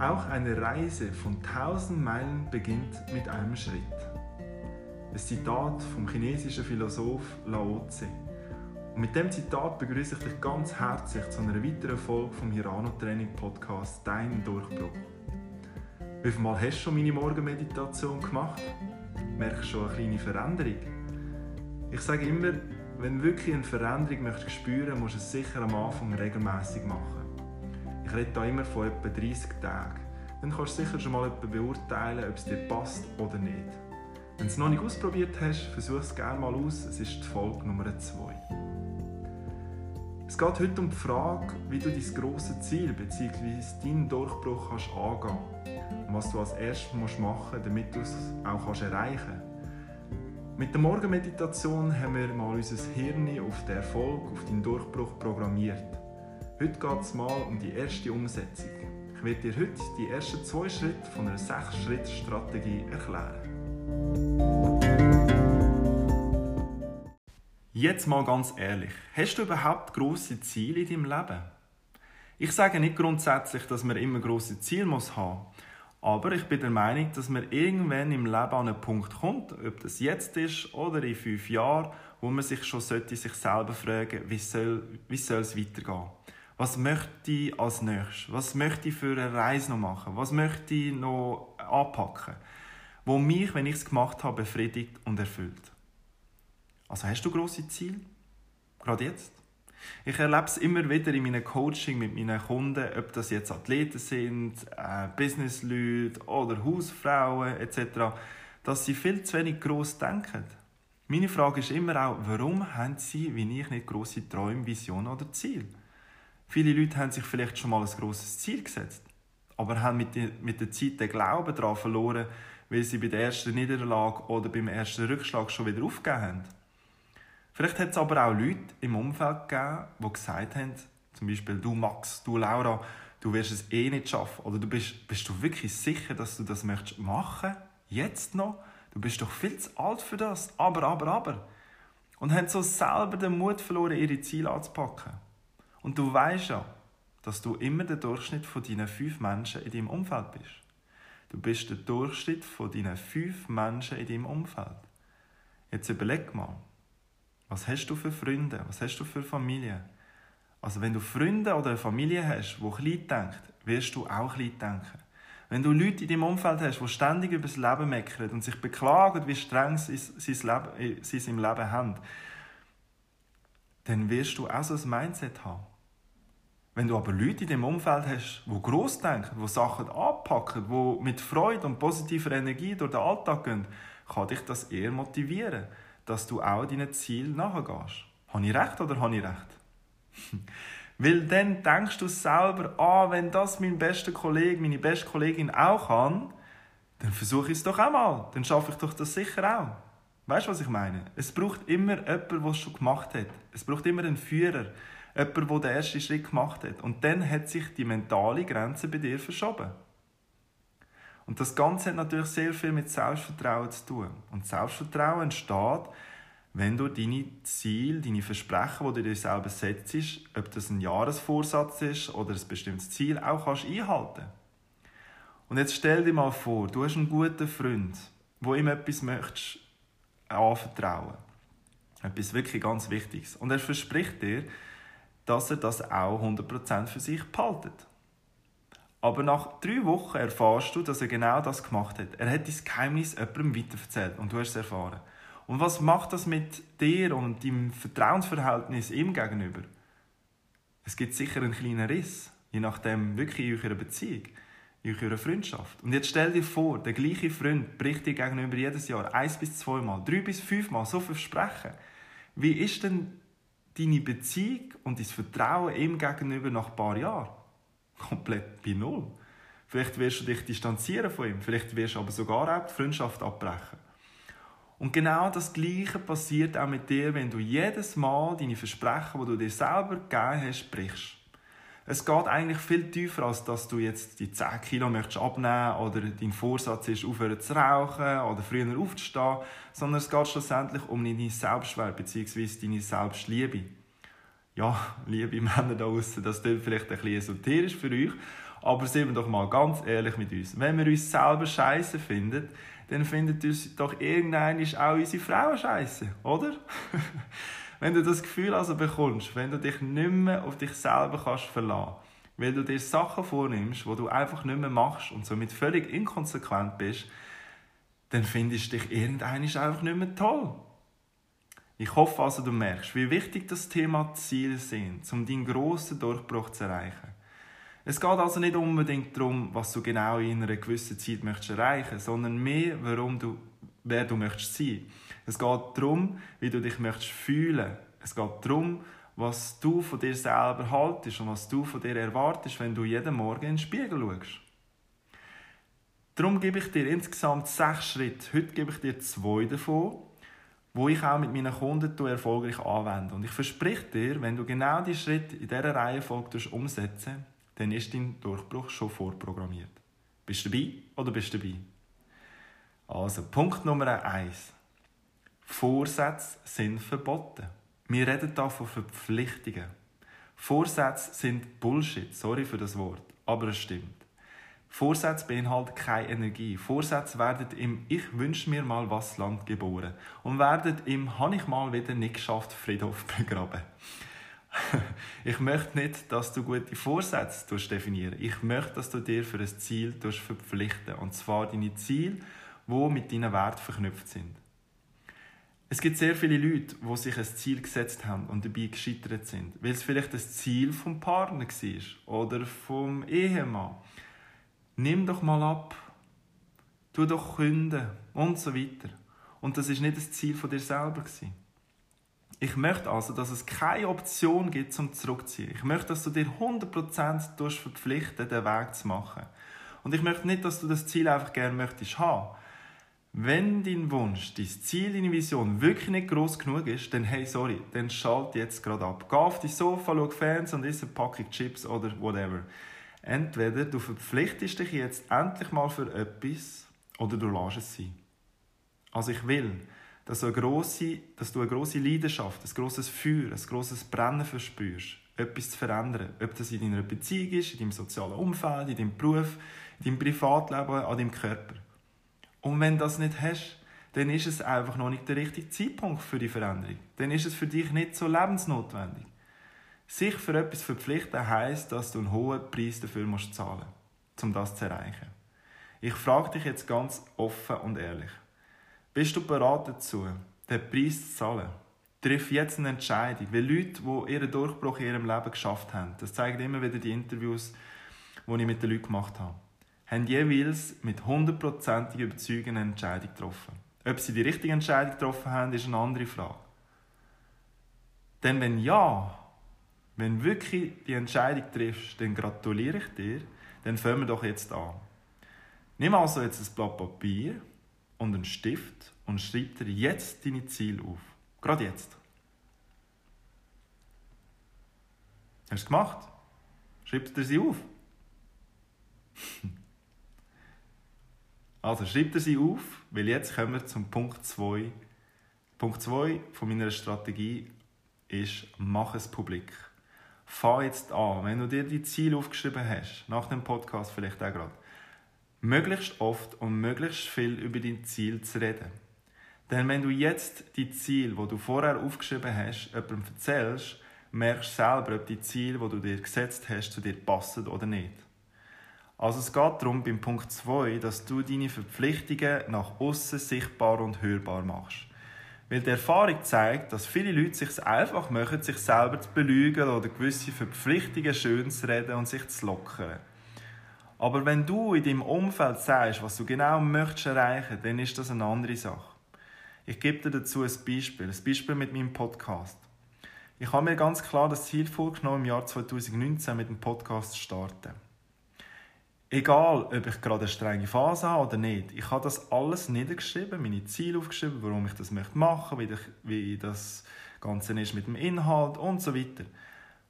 Auch eine Reise von tausend Meilen beginnt mit einem Schritt. Ein Zitat vom chinesischen Philosoph Lao Tse. Und mit dem Zitat begrüße ich dich ganz herzlich zu einer weiteren Folge vom Hirano Training Podcast Dein Durchbruch. Wie viel Mal hast du schon meine Morgenmeditation gemacht? Merkst du schon eine kleine Veränderung? Ich sage immer, wenn du wirklich eine Veränderung möchtest spüren, musst du es sicher am Anfang regelmäßig machen. Ich rede da immer von etwa 30 Tagen. Dann kannst du sicher schon mal beurteilen, ob es dir passt oder nicht. Wenn du es noch nicht ausprobiert hast, versuch es gerne mal aus. Es ist die Folge Nummer 2. Es geht heute um die Frage, wie du dein grosses Ziel bzw. deinen Durchbruch kannst angehen und was du als erstes machen musst, damit du es auch kannst erreichen kannst. Mit der Morgenmeditation haben wir mal unser Hirn auf den Erfolg, auf deinen Durchbruch programmiert. Heute geht es mal um die erste Umsetzung. Ich werde dir heute die ersten zwei Schritte von einer 6-Schritt-Strategie erklären. Jetzt mal ganz ehrlich, hast du überhaupt große Ziele in deinem Leben? Ich sage nicht grundsätzlich, dass man immer große Ziele haben muss aber ich bin der Meinung, dass man irgendwann im Leben an einen Punkt kommt, ob das jetzt ist oder in fünf Jahren, wo man sich schon sollte sich selber fragen, wie soll, wie soll es weitergehen? Was möchte ich als nächstes? Was möchte ich für eine Reise noch machen? Was möchte ich noch anpacken? Wo mich, wenn ich es gemacht habe, befriedigt und erfüllt. Also hast du große Ziele? Gerade jetzt? Ich erlebe es immer wieder in meinem Coaching mit meinen Kunden, ob das jetzt Athleten sind, äh, Businessleute oder Hausfrauen etc., dass sie viel zu wenig gross denken. Meine Frage ist immer auch, warum haben sie, wie ich, nicht grosse Träume, Visionen oder Ziele? Viele Leute haben sich vielleicht schon mal ein grosses Ziel gesetzt, aber haben mit der, mit der Zeit den Glauben daran verloren, weil sie bei der ersten Niederlage oder beim ersten Rückschlag schon wieder aufgegeben haben. Vielleicht hat es aber auch Leute im Umfeld gegeben, die gesagt haben, zum Beispiel du Max, du Laura, du wirst es eh nicht schaffen. Oder du bist, bist du wirklich sicher, dass du das möchtest machen? Jetzt noch? Du bist doch viel zu alt für das. Aber, aber, aber. Und haben so selber den Mut verloren, ihre Ziele anzupacken. Und du weißt ja, dass du immer der Durchschnitt von deinen fünf Menschen in deinem Umfeld bist. Du bist der Durchschnitt von deinen fünf Menschen in deinem Umfeld. Jetzt überleg mal, was hast du für Freunde? Was hast du für Familie? Also wenn du Freunde oder eine Familie hast, die klein denkt, wirst du auch klein denken. Wenn du Leute in deinem Umfeld hast, die ständig über das Leben meckern und sich beklagen, wie streng sie es im Leben haben, dann wirst du auch so ein Mindset haben. Wenn du aber Leute in deinem Umfeld hast, die gross denken, die Sachen anpacken, die mit Freude und positiver Energie durch den Alltag gehen, kann dich das eher motivieren dass du auch deinen Ziel nachgehst. Habe ich recht oder habe ich recht? Weil dann denkst du selber, ah, wenn das mein bester Kollege, meine beste Kollegin auch kann, dann versuche ich es doch auch mal. Dann schaffe ich doch das sicher auch. Weißt du, was ich meine? Es braucht immer jemanden, der es schon gemacht hat. Es braucht immer einen Führer. Jemanden, der den ersten Schritt gemacht hat. Und dann hat sich die mentale Grenze bei dir verschoben. Und das Ganze hat natürlich sehr viel mit Selbstvertrauen zu tun. Und Selbstvertrauen entsteht, wenn du deine Ziele, deine Versprechen, die du dir selber setzt, ob das ein Jahresvorsatz ist oder ein bestimmtes Ziel, auch kannst einhalten. Und jetzt stell dir mal vor, du hast einen guten Freund, wo ihm etwas möchtest anvertrauen. Etwas wirklich ganz Wichtiges. Und er verspricht dir, dass er das auch 100% für sich behaltet. Aber nach drei Wochen erfährst du, dass er genau das gemacht hat. Er hat dein Geheimnis jemandem weiterverzählt und du hast es erfahren. Und was macht das mit dir und deinem Vertrauensverhältnis ihm gegenüber? Es gibt sicher einen kleinen Riss, je nachdem wirklich in eurer Beziehung, in eurer Freundschaft. Und jetzt stell dir vor, der gleiche Freund bricht dir gegenüber jedes Jahr eins bis zweimal, drei bis fünfmal so versprechen. Wie ist denn deine Beziehung und dein Vertrauen ihm gegenüber nach ein paar Jahren? komplett bei Null. Vielleicht wirst du dich distanzieren von ihm, vielleicht wirst du aber sogar auch die Freundschaft abbrechen. Und genau das Gleiche passiert auch mit dir, wenn du jedes Mal deine Versprechen, die du dir selber gegeben hast, brichst. Es geht eigentlich viel tiefer, als dass du jetzt die 10 Kilo möchtest abnehmen oder dein Vorsatz ist, aufhören zu rauchen oder früher aufzustehen, sondern es geht schlussendlich um deine Selbstwert bzw. deine Selbstliebe. Ja, liebe Männer da draußen, das klingt vielleicht ein bisschen esoterisch für euch, aber sind wir doch mal ganz ehrlich mit uns. Wenn wir uns selber scheiße finden, dann findet uns doch irgendein auch unsere Frauen scheiße, oder? wenn du das Gefühl also bekommst, wenn du dich nicht mehr auf dich selber kannst verlassen, weil du dir Sachen vornimmst, wo du einfach nicht mehr machst und somit völlig inkonsequent bist, dann findest du dich irgendein einfach nicht mehr toll. Ich hoffe also, du merkst, wie wichtig das Thema Ziele sind, um deinen grossen Durchbruch zu erreichen. Es geht also nicht unbedingt darum, was du genau in einer gewissen Zeit möchtest erreichen, sondern mehr, warum du, wer du möchtest sein. Es geht darum, wie du dich möchtest fühlen. Es geht darum, was du von dir selber haltest und was du von dir erwartest, wenn du jeden Morgen in den Spiegel schaust. Darum gebe ich dir insgesamt sechs Schritte. Heute gebe ich dir zwei davon, wo ich auch mit meinen Kunden erfolgreich anwende. Und ich verspreche dir, wenn du genau die Schritte in dieser Reihenfolge umsetzt, dann ist dein Durchbruch schon vorprogrammiert. Bist du dabei oder bist du dabei? Also, Punkt Nummer eins. Vorsätze sind verboten. Wir reden hier von Verpflichtungen. Vorsätze sind Bullshit, sorry für das Wort, aber es stimmt. Vorsätze beinhalten keine Energie. Vorsätze werden im Ich wünsche mir mal was Land geboren und werden im Habe ich mal wieder nicht geschafft Friedhof begraben. ich möchte nicht, dass du gute Vorsätze definieren Ich möchte, dass du dir für ein Ziel verpflichten Und zwar deine Ziele, die mit deinen Werten verknüpft sind. Es gibt sehr viele Leute, die sich ein Ziel gesetzt haben und dabei gescheitert sind, weil es vielleicht das Ziel vom Partner war oder vom Ehemann. Nimm doch mal ab, tu doch künden und so weiter. Und das ist nicht das Ziel von dir selber gewesen. Ich möchte also, dass es keine Option gibt zum Zurückziehen. Ich möchte, dass du dir 100% verpflichten, den Weg zu machen. Und ich möchte nicht, dass du das Ziel einfach gerne möchtest haben. Wenn dein Wunsch, dein Ziel, deine Vision wirklich nicht groß genug ist, dann hey, sorry, dann schalt jetzt gerade ab. Geh auf dein Sofa, schau Fans und isst eine Packung Chips oder whatever. Entweder du verpflichtest dich jetzt endlich mal für etwas oder du lässt es sein. Also ich will, dass du eine grosse, dass du eine grosse Leidenschaft, ein grosses Feuer, ein grosses Brennen verspürst, etwas zu verändern. Ob das in deiner Beziehung ist, in deinem sozialen Umfeld, in deinem Beruf, in deinem Privatleben, an deinem Körper. Und wenn du das nicht hast, dann ist es einfach noch nicht der richtige Zeitpunkt für die Veränderung. Dann ist es für dich nicht so lebensnotwendig. Sich für etwas verpflichten heisst, dass du einen hohen Preis dafür musst zahlen musst, um das zu erreichen. Ich frage dich jetzt ganz offen und ehrlich. Bist du bereit dazu, den Preis zu zahlen? Triff jetzt eine Entscheidung. Weil Leute, die ihren Durchbruch in ihrem Leben geschafft haben, das zeigen immer wieder die Interviews, die ich mit den Leuten gemacht habe, haben jeweils mit hundertprozentiger Überzeugung eine Entscheidung getroffen. Ob sie die richtige Entscheidung getroffen haben, ist eine andere Frage. Denn wenn ja, wenn wirklich die Entscheidung triffst, dann gratuliere ich dir, dann fangen wir doch jetzt an. Nimm also jetzt ein Blatt Papier und einen Stift und schreib dir jetzt deine Ziele auf. Gerade jetzt. Hast du es gemacht? Schreib dir sie auf. Also schreib dir sie auf, weil jetzt kommen wir zum Punkt 2. Punkt 2 von meiner Strategie ist, mach es publik. Fang jetzt an, wenn du dir die Ziele aufgeschrieben hast, nach dem Podcast vielleicht auch gerade, möglichst oft und möglichst viel über dein Ziel zu reden. Denn wenn du jetzt die Ziele, die du vorher aufgeschrieben hast, jemandem erzählst, merkst du selber, ob die Ziele, die du dir gesetzt hast, zu dir passen oder nicht. Also es geht darum, beim Punkt 2, dass du deine Verpflichtungen nach außen sichtbar und hörbar machst. Weil die Erfahrung zeigt, dass viele Leute sich einfach machen, sich selber zu belügen oder gewisse Verpflichtungen schön zu reden und sich zu lockern. Aber wenn du in deinem Umfeld sagst, was du genau möchtest erreichen, dann ist das eine andere Sache. Ich gebe dir dazu ein Beispiel, ein Beispiel mit meinem Podcast. Ich habe mir ganz klar das Ziel vorgenommen, im Jahr 2019 mit dem Podcast zu starten. Egal, ob ich gerade eine strenge Phase habe oder nicht, ich habe das alles niedergeschrieben, meine Ziele aufgeschrieben, warum ich das möchte machen, wie, wie das Ganze ist mit dem Inhalt und so weiter.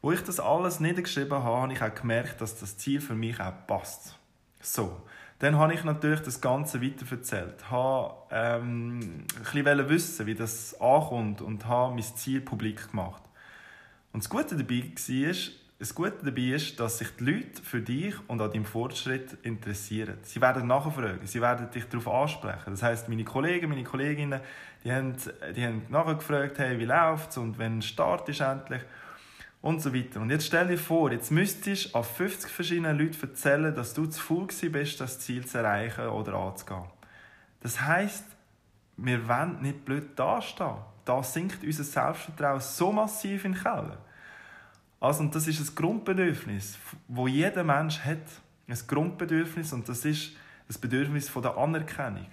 Wo ich das alles niedergeschrieben habe, habe ich auch gemerkt, dass das Ziel für mich auch passt. So, dann habe ich natürlich das Ganze weiter erzählt, habe ähm, ein bisschen wissen, wie das ankommt und habe mein Ziel publik gemacht. Und das Gute dabei war, das Gute dabei ist, dass sich die Leute für dich und an deinem Fortschritt interessieren. Sie werden nachfragen, sie werden dich darauf ansprechen. Das heißt, meine Kollegen, meine Kolleginnen, die haben, die haben nachgefragt, hey, wie läuft's und wenn Start ist endlich und so weiter. Und jetzt stell dir vor, jetzt müsstest du an 50 verschiedenen Leuten erzählen, dass du zu faul bist, das Ziel zu erreichen oder anzugehen. Das heißt, wir wollen nicht blöd dastehen. Da sinkt unser Selbstvertrauen so massiv in den Keller. Also, und das ist ein Grundbedürfnis, wo jeder Mensch hat. Ein Grundbedürfnis und das ist das Bedürfnis der Anerkennung.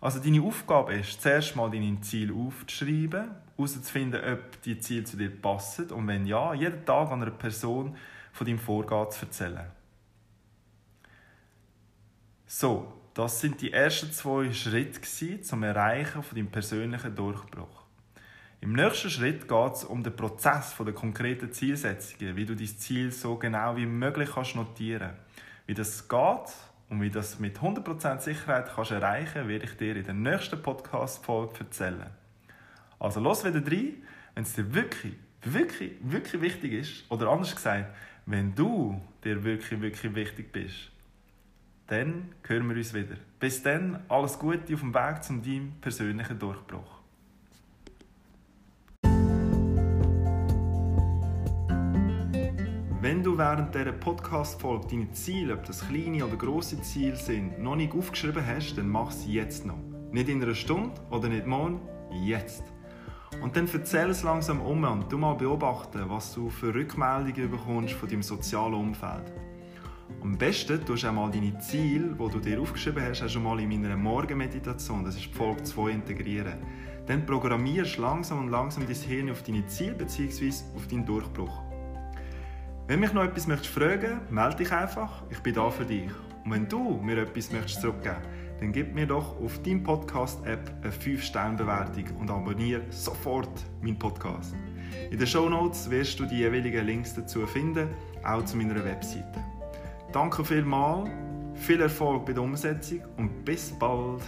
Also deine Aufgabe ist, zuerst mal deine Ziele aufzuschreiben, herauszufinden, ob die Ziele zu dir passen und wenn ja, jeden Tag einer Person von deinem Vorgehen zu erzählen. So, das sind die ersten zwei Schritte zum Erreichen von deinem persönlichen Durchbruch. Im nächsten Schritt geht es um den Prozess der konkreten Zielsetzungen, wie du dein Ziel so genau wie möglich kannst notieren Wie das geht und wie das mit 100% Sicherheit kannst erreichen werde ich dir in der nächsten Podcast-Folge erzählen. Also los wieder rein, wenn es dir wirklich, wirklich, wirklich wichtig ist, oder anders gesagt, wenn du dir wirklich, wirklich wichtig bist, dann hören wir uns wieder. Bis dann, alles Gute auf dem Weg zum deinem persönlichen Durchbruch. Wenn du während dieser Podcast-Folge deine Ziele, ob das kleine oder grosse Ziele sind, noch nicht aufgeschrieben hast, dann mach sie jetzt noch. Nicht in einer Stunde oder nicht morgen, jetzt. Und dann erzähl es langsam um und du mal beobachten, was du für Rückmeldungen bekommst von deinem sozialen Umfeld. Am besten tust du auch mal deine Ziele, die du dir aufgeschrieben hast, schon mal in meiner Morgenmeditation, das ist Folge 2, integrieren. Dann programmierst langsam und langsam dein Hirn auf deine Ziele bzw. auf deinen Durchbruch. Wenn mich noch etwas möchtest fragen, melde dich einfach. Ich bin da für dich. Und wenn du mir etwas möchtest zurückgeben, dann gib mir doch auf deinem Podcast-App eine 5-Sterne-Bewertung und abonniere sofort meinen Podcast. In den Show Notes wirst du die jeweiligen Links dazu finden, auch zu meiner Webseite. Danke vielmals, viel Erfolg bei der Umsetzung und bis bald.